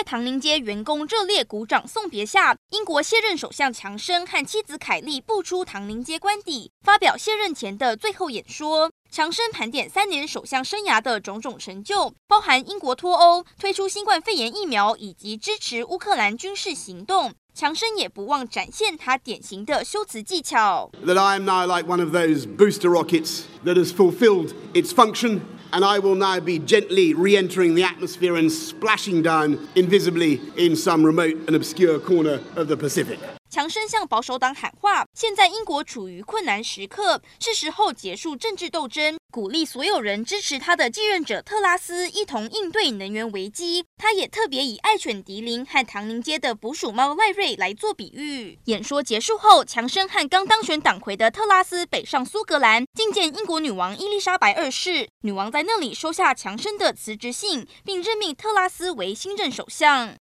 在唐宁街员工热烈鼓掌送别下，英国卸任首相强生和妻子凯莉步出唐宁街官邸，发表卸任前的最后演说。强生盘点三年首相生涯的种种成就，包含英国脱欧、推出新冠肺炎疫苗以及支持乌克兰军事行动。强生也不忘展现他典型的修辞技巧。That I am now like one of those booster rockets that has fulfilled its function, and I will now be gently re-entering the atmosphere and splashing down invisibly in some remote and obscure corner of the Pacific. 强生向保守党喊话：现在英国处于困难时刻，是时候结束政治斗争，鼓励所有人支持他的继任者特拉斯一同应对能源危机。他也特别以爱犬迪林和唐宁街的捕鼠猫赖瑞来做比喻。演说结束后，强生和刚当选党魁的特拉斯北上苏格兰觐见英国女王伊丽莎白二世，女王在那里收下强生的辞职信，并任命特拉斯为新任首相。